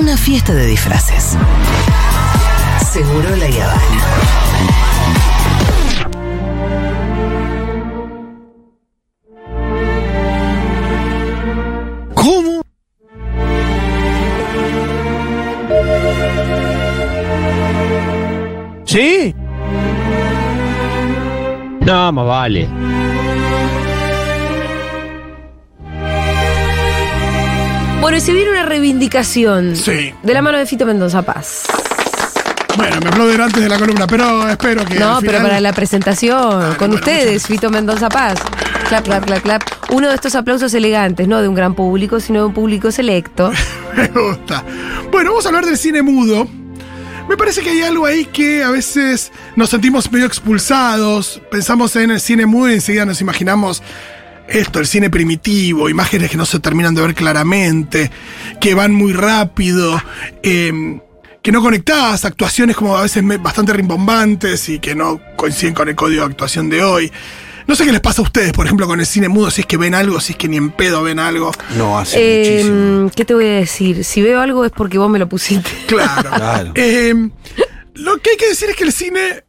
una fiesta de disfraces. Seguro la Habana. ¿Cómo? ¿Sí? No, más vale. Bueno, y se viene una reivindicación. Sí. De la mano de Fito Mendoza Paz. Bueno, me aplauden antes de la columna, pero espero que. No, al pero para la presentación, Vale, con bueno, ustedes, Fito Mendoza Paz. Clap, clap, clap, clap. Uno de estos aplausos elegantes, no de un gran público, sino de un público selecto. Me gusta. Bueno, vamos a hablar del cine mudo. Me parece que hay algo ahí que a veces nos sentimos medio expulsados. Pensamos en el cine mudo y enseguida nos imaginamos esto, el cine primitivo, imágenes que no se terminan de ver claramente, que van muy rápido, eh, que no conectadas, actuaciones como a veces bastante rimbombantes y que no coinciden con el código de actuación de hoy. No sé qué les pasa a ustedes, por ejemplo, con el cine mudo, si es que ven algo, si es que ni en pedo ven algo. No, hace Eh, muchísimo. ¿Qué te voy a decir? Si veo algo es porque vos me lo pusiste. Claro. Claro. Eh, lo que hay que decir es que el cine.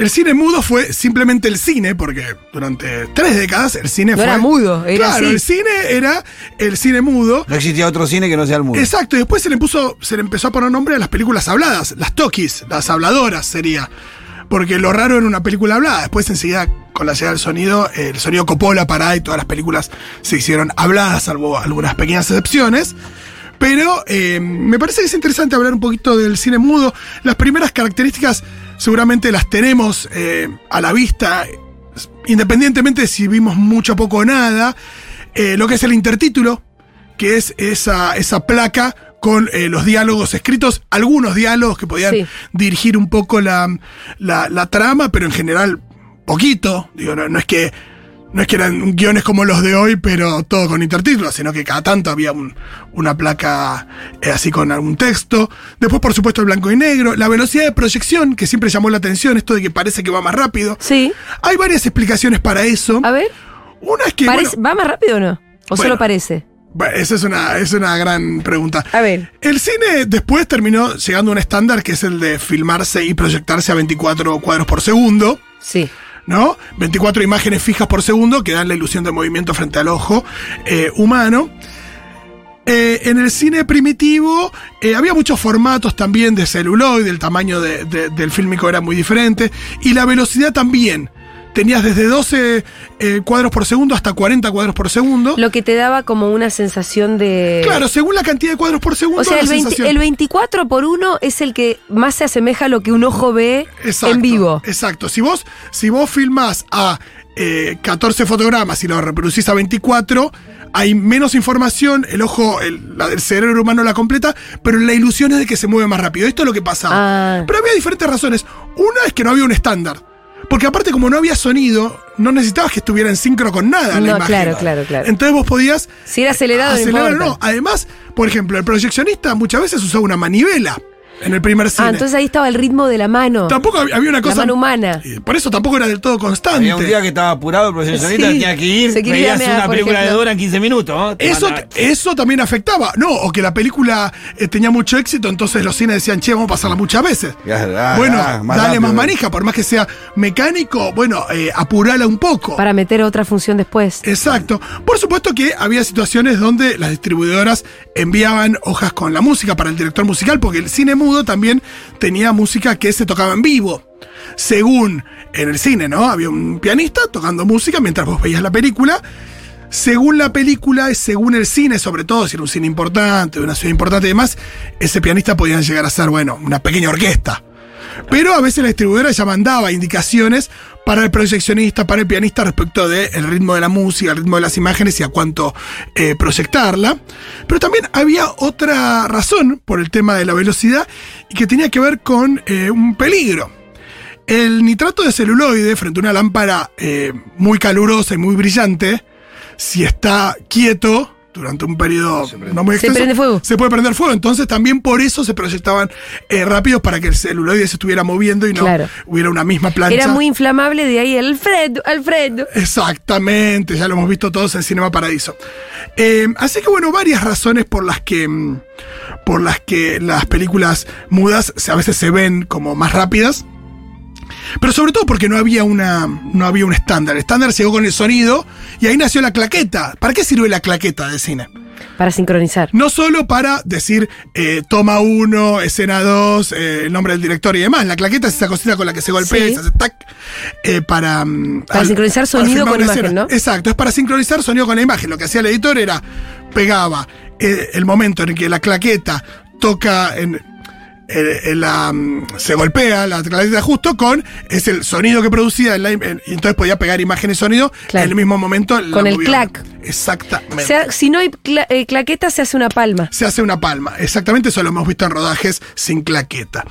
El cine mudo fue simplemente el cine, porque durante tres décadas el cine No fue. era mudo, era Claro, así. el cine era el cine mudo. No existía otro cine que no sea el mundo. Exacto, y después se le puso, se le empezó a poner nombre a las películas habladas, las talkies, las habladoras sería. Porque lo raro era una película hablada. Después enseguida, con la llegada del sonido, el sonido Coppola para y todas las películas se hicieron habladas, salvo algunas pequeñas excepciones. Pero eh, me parece que es interesante hablar un poquito del cine mudo. Las primeras características seguramente las tenemos eh, a la vista, independientemente de si vimos mucho, poco o nada. Eh, lo que es el intertítulo, que es esa, esa placa con eh, los diálogos escritos, algunos diálogos que podían Sí. dirigir un poco la, la- la trama, pero en general poquito. Digo, no, no es que no es que eran guiones como los de hoy, pero todo con intertítulos, sino que cada tanto había un- una placa eh, así con algún texto. Después, por supuesto, el blanco y negro. La velocidad de proyección, que siempre llamó la atención, esto de que parece que va más rápido. Sí. Hay varias explicaciones para eso. A ver, Una es que. parece- bueno, ¿va más rápido o no? ¿O Bueno. solo parece? bueno, esa es una, es una gran pregunta. A ver. El cine después terminó llegando a un estándar que es el de filmarse y proyectarse a 24 cuadros por segundo, Sí. ¿No? 24 imágenes fijas por segundo que dan la ilusión de movimiento frente al ojo eh, humano. Eh, en el cine primitivo eh, había muchos formatos también de celuloide, el tamaño de- de- del fílmico era muy diferente y la velocidad también. Tenías desde 12 eh, cuadros por segundo hasta 40 cuadros por segundo. Lo que te daba como una sensación de. Claro, según la cantidad de cuadros por segundo. O sea, el, 20 sensación. el 24 por 1 es el que más se asemeja a lo que un ojo ve Exacto, en vivo. Exacto. Si vos, si vos filmás a eh, 14 fotogramas y lo reproducís a 24, hay menos información, el ojo, el, la del cerebro humano la completa, pero la ilusión es de que se mueve más rápido. Esto es lo que pasaba. Ah. Pero había diferentes razones. Una es que no había un estándar. Porque aparte, como no había sonido, no necesitabas que estuviera en sincro con nada la No, imagen. claro, claro, claro. Entonces vos podías Si era acelerado, no acelerar o importa. no. Además, por ejemplo, el proyeccionista muchas veces usaba una manivela en el primer cine. Ah, entonces ahí estaba el ritmo de la mano. Tampoco había había una La cosa. mano humana. Eh, Por eso tampoco era del todo constante. Había un día que estaba apurado el profesionista, Sí, tenía que ir, se quería veías mear, una película de ejemplo. Dora en 15 minutos. Eso, eso también afectaba. No, o que la película eh, tenía mucho éxito, entonces los cines decían, che, vamos a pasarla muchas veces. Ya, ya, bueno, ya, más dale rápido. más manija, por más que sea mecánico, bueno, eh, apurala un poco. Para meter otra función después. Exacto. Por supuesto que había situaciones donde las distribuidoras enviaban hojas con la música para el director musical, porque el cine mudo también tenía música que se tocaba en vivo. Según en el cine, ¿no? Había un pianista tocando música mientras vos veías la película. Según la película, según el cine, sobre todo si era un cine importante, una ciudad importante y demás, ese pianista podía llegar a ser, bueno, una pequeña orquesta. Pero a veces la distribuidora ya mandaba indicaciones para el proyeccionista, para el pianista respecto del ritmo de la música, el ritmo de las imágenes y a cuánto eh, proyectarla. Pero también había otra razón por el tema de la velocidad y que tenía que ver con eh, un peligro. El nitrato de celuloide frente a una lámpara eh, muy calurosa y muy brillante, si está quieto, durante un periodo Se prende. no muy Se extenso, prende fuego. se puede prender fuego. Entonces también por eso se proyectaban eh, rápidos para que el celuloide se estuviera moviendo y no Claro. hubiera una misma plancha. Era muy inflamable, de ahí Alfredo, Alfredo. Exactamente, ya lo hemos visto todos en Cinema Paradiso. Eh, así que bueno, varias razones por las que mm, por las que las películas mudas a veces se ven como más rápidas. Pero sobre todo porque no había una no había un estándar. El estándar llegó con el sonido y ahí nació la claqueta. ¿Para qué sirve la claqueta de cine? Para sincronizar. No solo para decir eh, toma uno, escena dos, eh, el nombre del director y demás. La claqueta es esa cosita con la que se golpea Sí. y se hace tac. eh, para, mm, Para sincronizar sonido filmar con imagen, ¿no? Exacto, es para sincronizar sonido con la imagen. Lo que hacía el editor era pegaba el momento en que la claqueta toca en. En- en la, mm, se golpea la claqueta justo con es el sonido que producía en la y entonces podía pegar imagen y sonido Claro. en el mismo momento Con el clac. exactamente O sea, si no hay cla- eh, claqueta, se hace una palma. se hace una palma. Exactamente eso lo hemos visto en rodajes sin claqueta.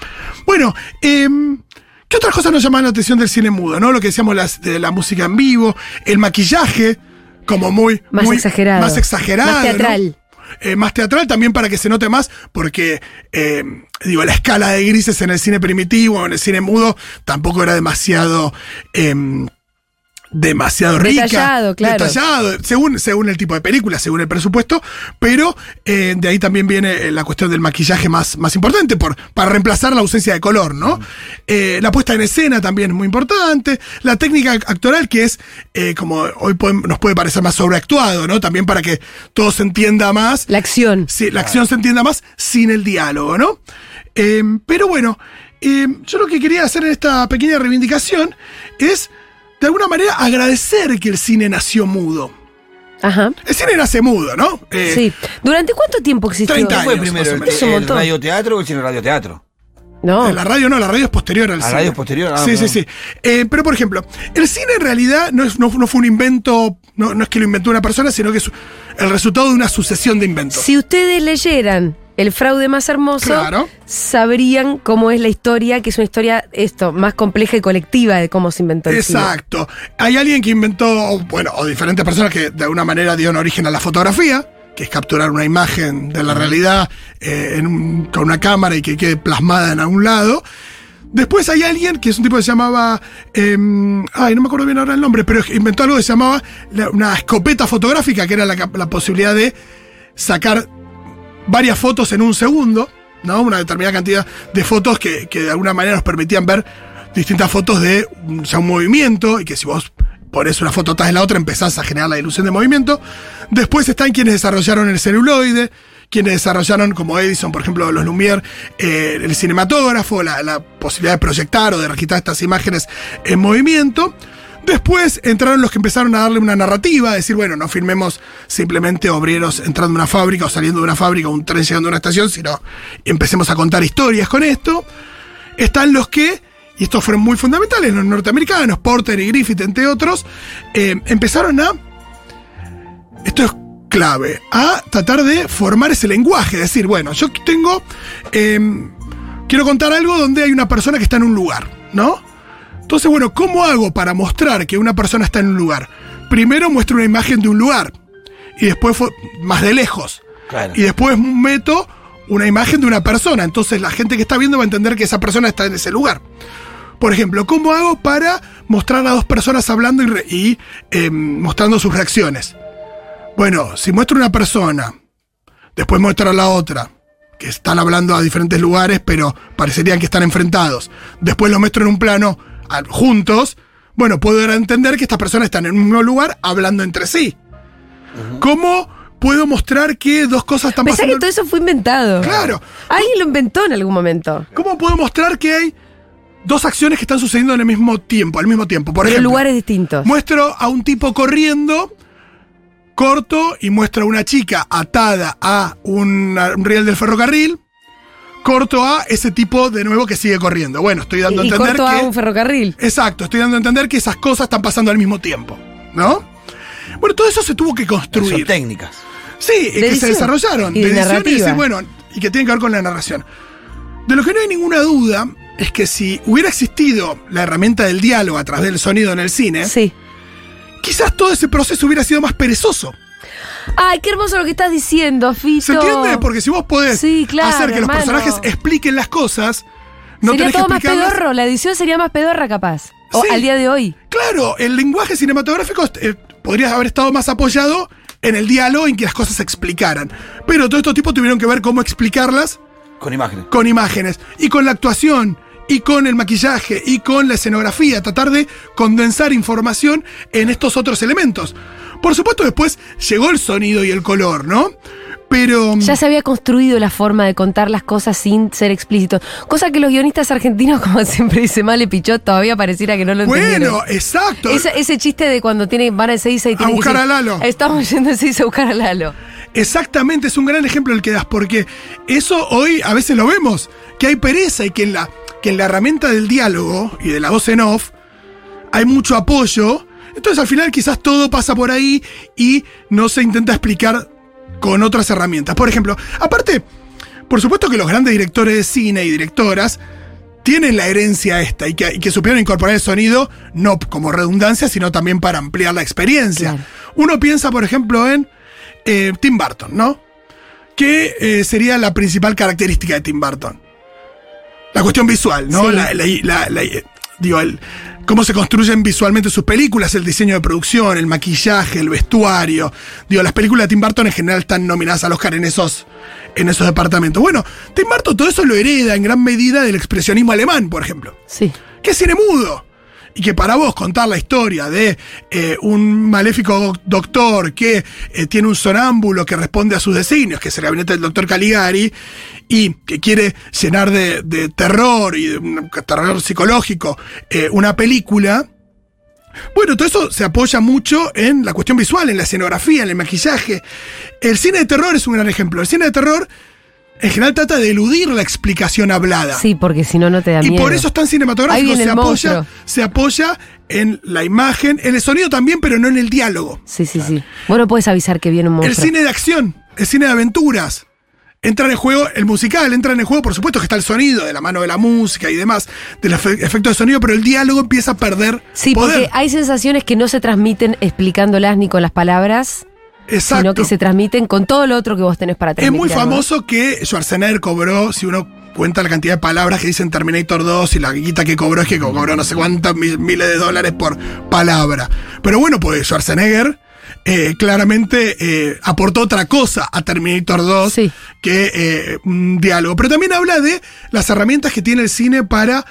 Bueno, em, ¿qué otras cosas nos llaman la atención del cine mudo? ¿no? Lo que decíamos las- de la música en vivo, el maquillaje, como muy. Más muy- exagerado. Más exagerado. Más ¿no? Eh, más teatral también para que se note más, porque em, digo, la escala de grises en el cine primitivo, en el cine mudo, tampoco era demasiado. em, demasiado rica. Detallado, claro. Detallado, según, según el tipo de película, según el presupuesto, pero eh, de ahí también viene eh, la cuestión del maquillaje más, más importante, por, para reemplazar la ausencia de color, ¿no? Eh, la puesta en escena también es muy importante, la técnica actoral que es, eh, como hoy nos puede parecer más sobreactuado, ¿no? También para que todo se entienda más, La acción. Sí, la acción se entienda más sin el diálogo, ¿no? Pero bueno, yo lo que quería hacer en esta pequeña reivindicación es, de alguna manera, agradecer que el cine nació mudo. Ajá. El cine nace mudo, ¿no? Eh, Sí. ¿Durante cuánto tiempo existió? 30 ¿Qué fue años, primero? ¿El, el montón. radioteatro o el cine radioteatro? No. En La radio no, la radio es posterior al ¿La cine. radio es posterior? Ah, sí, sí, perdón. sí. Eh, pero por ejemplo, el cine en realidad no, es- no, no fue un invento, no, no es que lo inventó una persona, sino que es el resultado de una sucesión de inventos. Si ustedes leyeran El fraude más hermoso, Claro. sabrían cómo es la historia, que es una historia esto, más compleja y colectiva de cómo se inventó el cine. Exacto. Hay alguien que inventó, bueno, o diferentes personas que de alguna manera dieron origen a la fotografía, que es capturar una imagen de la realidad eh, en un- con una cámara y que quede plasmada en algún lado. Después hay alguien que es un tipo que se llamaba. em, ay, no me acuerdo bien ahora el nombre, pero inventó algo que se llamaba la- una escopeta fotográfica, que era la posibilidad de sacar varias fotos en un segundo, ¿no? Una determinada cantidad de fotos que, que de alguna manera nos permitían ver distintas fotos de un, movimiento y que si vos pones una foto atrás de la otra empezás a generar la ilusión de movimiento. Después están quienes desarrollaron el celuloide, quienes desarrollaron, como Edison, por ejemplo, los Lumière, eh, el cinematógrafo, la, la posibilidad de proyectar o de registrar estas imágenes en movimiento. Después entraron los que empezaron a darle una narrativa, decir, bueno, no filmemos simplemente obreros entrando a una fábrica o saliendo de una fábrica un tren llegando a una estación, sino empecemos a contar historias con esto. Están los que, y estos fueron muy fundamentales, los norteamericanos, Porter y Griffith, entre otros, eh, empezaron a, esto es clave, a tratar de formar ese lenguaje, decir, bueno, yo tengo, eh, quiero contar algo donde hay una persona que está en un lugar, ¿no? Entonces, bueno, ¿cómo hago para mostrar que una persona está en un lugar? Primero muestro una imagen de un lugar y después fue más de lejos. Claro. Y después meto una imagen de una persona. Entonces la gente que está viendo va a entender que esa persona está en ese lugar. Por ejemplo, ¿cómo hago para mostrar a dos personas hablando y, eh, mostrando sus reacciones? Bueno, si muestro una persona, después muestro a la otra, que están hablando a diferentes lugares, pero parecerían que están enfrentados. Después lo muestro en un plano juntos. Bueno, puedo dar a entender que estas personas están en un mismo lugar hablando entre sí. ¿Cómo puedo mostrar que dos cosas están Pensá pasando? que todo eso fue inventado. Claro. Alguien lo inventó en algún momento. ¿Cómo puedo mostrar que hay dos acciones que están sucediendo en el mismo tiempo, al mismo tiempo? Por Pero en ejemplo, lugares distintos. muestro a un tipo corriendo corto y muestro a una chica atada a un, a un riel del ferrocarril. Corto a ese tipo de nuevo que sigue corriendo. Bueno, estoy dando a y entender corto que. a un ferrocarril. Exacto, estoy dando a entender que esas cosas están pasando al mismo tiempo. ¿No? Bueno, todo eso se tuvo que Son construir. técnicas. Sí, que se desarrollaron. Y de edición decir, bueno, y que tienen que ver con la narración. De lo que no hay ninguna duda es que si hubiera existido la herramienta del diálogo a través del sonido en el cine, Sí. quizás todo ese proceso hubiera sido más perezoso. Ay, qué hermoso lo que estás diciendo, Fito. ¿Se entiende? Porque si vos podés Sí, claro, hacer que hermano. los personajes expliquen las cosas, no sería tenés que todo más explicarlas. pedorro, la edición sería más pedorra capaz. O Sí. al día de hoy. Claro, el lenguaje cinematográfico eh, podría haber estado más apoyado en el diálogo en que las cosas se explicaran. Pero todos estos tipos tuvieron que ver cómo explicarlas Con imágenes. con imágenes y con la actuación y con el maquillaje y con la escenografía, tratar de condensar información en estos otros elementos. Por supuesto después llegó el sonido y el color, ¿no? Pero Ya se había construido la forma de contar las cosas sin ser explícito. Cosa que los guionistas argentinos, como siempre dice Male Pichot, todavía pareciera que no lo entendieron. bueno, exacto. Ese, ese chiste de cuando tienen, van a Ezeiza y tienen que buscar decir, a Lalo. Estamos yendo a Ezeiza a buscar a Lalo. Exactamente, es un gran ejemplo el que das, porque eso hoy a veces lo vemos, que hay pereza y que en la, que en la herramienta del diálogo y de la voz en off hay mucho apoyo. Entonces al final quizás todo pasa por ahí y no se intenta explicar con otras herramientas. Por ejemplo, aparte, por supuesto que los grandes directores de cine y directoras tienen la herencia esta y que, y que supieron incorporar el sonido no como redundancia, sino también para ampliar la experiencia. Claro. Uno piensa, por ejemplo, en eh, Tim Burton, ¿no? ¿Qué eh, sería la principal característica de Tim Burton? La cuestión visual, ¿no? Sí. La, la- la- la- digo, el- cómo se construyen visualmente sus películas, el diseño de producción, el maquillaje, el vestuario. Digo, las películas de Tim Burton en general están nominadas al Oscar en esos, en esos departamentos. Bueno, Tim Burton todo eso lo hereda en gran medida del expresionismo alemán, por ejemplo Sí. que es cine mudo. Y que para vos contar la historia de eh, un maléfico doctor que eh, tiene un sonámbulo que responde a sus designios, que es el gabinete del doctor Caligari, y que quiere llenar de, de terror y de un terror psicológico eh, una película. Bueno, todo eso se apoya mucho en la cuestión visual, en la escenografía, en el maquillaje. El cine de terror es un gran ejemplo. El cine de terror en general trata de eludir la explicación hablada. Sí, porque si no, no te da Y miedo. por eso es tan cinematográfico, se el apoya, se apoya en la imagen, en el sonido también, pero no en el diálogo. Sí, sí, sí. Vos no puedes avisar que viene un El monstruo. cine de acción, el cine de aventuras. Entra en el juego, el musical entra en el juego, por supuesto que está el sonido, de la mano de la música y demás, del efe- efecto de sonido, pero el diálogo empieza a perder Sí, poder. porque hay sensaciones que no se transmiten explicándolas ni con las palabras, Exacto. sino que se transmiten con todo lo otro que vos tenés para Es transmitir. muy algo. famoso que Schwarzenegger cobró, si uno cuenta la cantidad de palabras que dicen Terminator 2 y la guita que cobró es que cobró no sé cuántos mi- miles de dólares por palabra. Pero bueno, pues Schwarzenegger eh, claramente eh, aportó otra cosa a Terminator 2 Sí. que eh, un diálogo. Pero también habla de las herramientas que tiene el cine para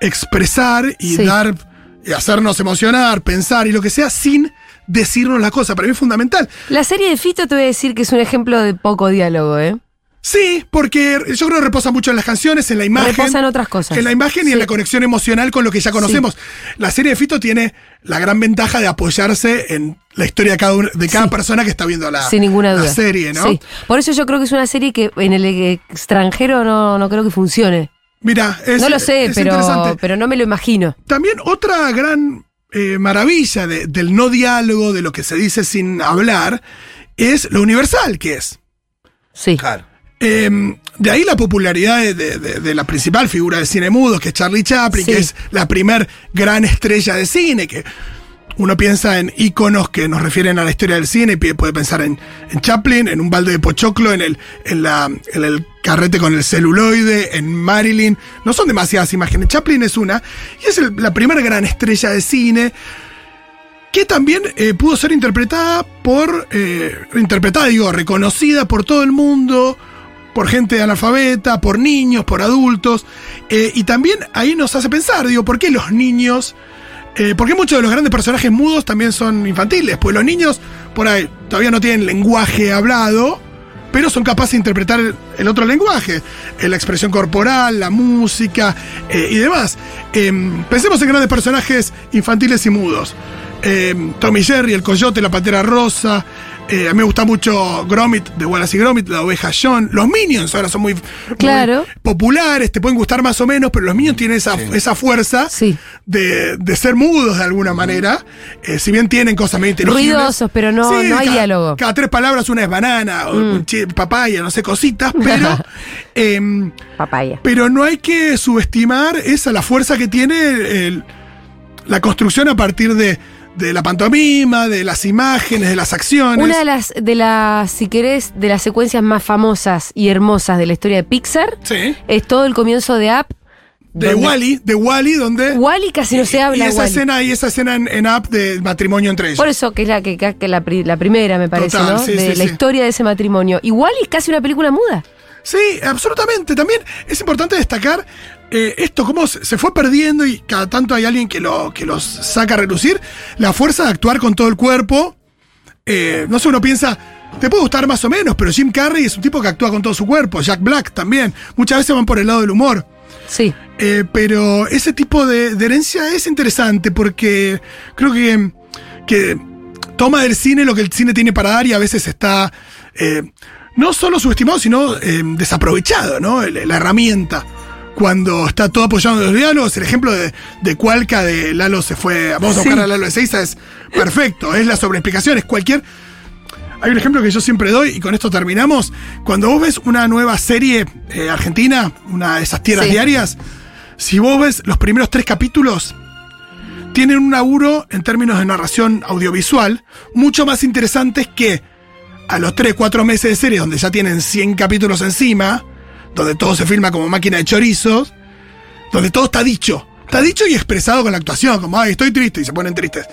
expresar y Sí. dar, y hacernos emocionar, pensar y lo que sea sin decirnos la cosa. Para mí es fundamental. La serie de Fito te voy a decir que es un ejemplo de poco diálogo, ¿eh? Sí, porque yo creo que reposa mucho en las canciones, en la imagen. Reposa en otras cosas. En la imagen y en la conexión emocional con lo que ya conocemos. La serie de Fito tiene la gran ventaja de apoyarse en la historia de cada, de cada Sí. persona que está viendo la, Sin ninguna la duda. serie, ¿no? Sí. Por eso yo creo que es una serie que en el extranjero no, no creo que funcione. Mira, es, no lo sé, es pero, pero no me lo imagino. También otra gran eh, maravilla de- del no diálogo, de lo que se dice sin hablar, es lo universal que es. Sí. Claro. Eh, de ahí la popularidad de, de- de- de la principal figura del cine mudo, que es Charlie Chaplin, Sí. que es la primer gran estrella de cine, que uno piensa en íconos que nos refieren a la historia del cine, puede pensar en, Chaplin, en un balde de pochoclo, en el, en, la, en el carrete con el celuloide, en Marilyn. No son demasiadas imágenes. Chaplin es una, y es la primera gran estrella de cine que también eh, pudo ser interpretada por, eh, interpretada, digo, reconocida por todo el mundo, por gente analfabeta, por niños, por adultos, eh, y también ahí nos hace pensar, digo, ¿por qué los niños, eh, por qué muchos de los grandes personajes mudos también son infantiles? Pues los niños, por ahí, todavía no tienen lenguaje hablado, pero son capaces de interpretar el, otro lenguaje, eh, la expresión corporal, la música eh, y demás. Em, pensemos en grandes personajes infantiles y mudos. Em, Tommy Jerry, el coyote, la patera rosa. Eh, a mí me gusta mucho Gromit, de Wallace y Gromit, la oveja John. Los Minions ahora son muy, populares, te pueden gustar más o menos, pero los Minions tienen esa, esa fuerza Sí. de, de ser mudos de alguna manera. Eh, si bien tienen cosas medio inteligibles. Ruidosos, pero no- no hay cada- diálogo. Cada tres palabras una es banana, o Mm. un papaya, no sé, cositas, pero, em, Papaya. pero no hay que subestimar esa, la fuerza que tiene el- la construcción a partir de, de la pantomima, de las imágenes, de las acciones. Una de las, de las, si querés, de las secuencias más famosas y hermosas de la historia de Pixar Sí. es todo el comienzo de Up. De donde- Wally, de Wally, donde. Wally casi no se habla. y esa Wall-E. escena, y esa escena en, en Up del matrimonio entre ellos. Por eso que es la que, que la, pri- la primera, me parece, Total, ¿no? sí, de sí, la historia de ese matrimonio. Igual es casi una película muda. Sí, absolutamente. También es importante destacar eh, esto, cómo se fue perdiendo y cada tanto hay alguien que, lo, que los saca a relucir. La fuerza de actuar con todo el cuerpo. Eh, no sé, uno piensa, te puede gustar más o menos, pero Jim Carrey es un tipo que actúa con todo su cuerpo. Jack Black también. Muchas veces van por el lado del humor. Sí. Eh, pero ese tipo de, de herencia es interesante porque creo que, que toma del cine lo que el cine tiene para dar y a veces está eh, no solo subestimado, sino eh, desaprovechado, ¿no? La herramienta. Cuando está todo apoyado en los diálogos, el ejemplo de, de Cualca de Lalo se fue, vamos a Sí. buscar a Lalo de Seiza es perfecto, es la sobreexplicación, es cualquier... Hay un ejemplo que yo siempre doy y con esto terminamos. Cuando vos ves una nueva serie eh, argentina, una de esas tierras Sí. diarias, si vos ves los primeros tres capítulos, tienen un laburo en términos de narración audiovisual mucho más interesantes que a los 3, 4 meses de serie, donde ya tienen 100 capítulos encima, donde todo se filma como máquina de chorizos, donde todo está dicho. Está dicho y expresado con la actuación, como, ay, estoy triste, y se ponen tristes.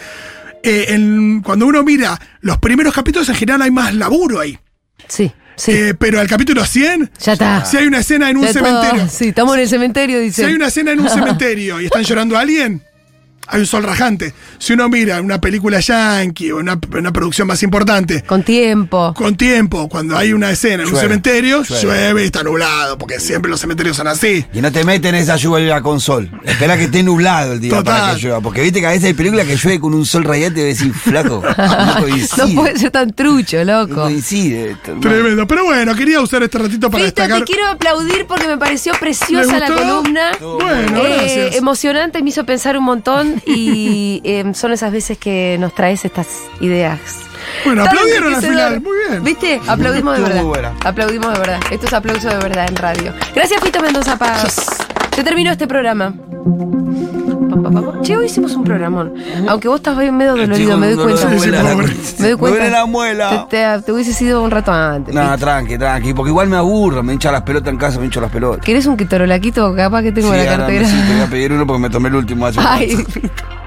Eh, en- cuando uno mira los primeros capítulos, en general hay más laburo ahí. Sí, sí. Eh, pero al capítulo 100, ya está. si hay una escena en un Ya todo- cementerio, Sí, estamos en el cementerio, dice. si hay una escena en un cementerio y están llorando a alguien, hay un sol rajante. Si uno mira una película yankee o una, una producción más importante, Con tiempo. con tiempo, cuando hay una escena en un cementerio, llueve. llueve y está nublado, porque siempre los cementerios son así. Y no te meten esa lluvia con sol. Espera que esté nublado el día Total. para que llueva. Porque viste que a veces hay películas que llueve con un sol radiante y decís, flaco, no coincide. No puede ser tan trucho, No loco. coincide. esto, hermano. Tremendo. Pero bueno, quería usar este ratito para Fito, destacar. te quiero aplaudir porque me pareció preciosa ¿Le la columna. Bueno, Eh, gracias. emocionante, me hizo pensar un montón y eh, son esas veces que nos traes estas ideas. Bueno, aplaudieron al final. Muy bien. ¿Viste? Aplaudimos de Estuvo verdad. buena. Aplaudimos de verdad. Esto es aplauso de verdad en radio. Gracias, Fito Mendoza Paz. Se terminó este programa. Pam, pam, pam. Che, hoy hicimos un programón. Aunque vos estás medio dolorido, me doy cuenta. Me doy cuenta. duele la muela. Te, te- te hubiese sido un rato antes. No, ¿viste? tranqui, tranqui. Porque igual me aburro, me hincha las pelotas en casa, me hincho las pelotas. ¿Querés un quitorolaquito? Capaz que tengo la cartera. sí, te voy a pedir uno porque me tomé el último hace Ay.